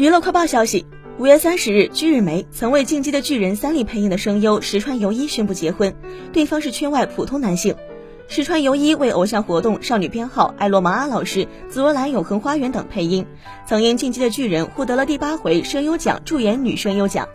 娱乐快报消息：五月三十日，居日梅曾为《进击的巨人》三笠配音的声优石川由依宣布结婚，对方是圈外普通男性。石川由依为偶像活动《少女编号》、《艾罗玛阿老师》、《紫罗兰永恒花园》等配音，曾因《进击的巨人》获得了第八回声优奖助演女声优奖。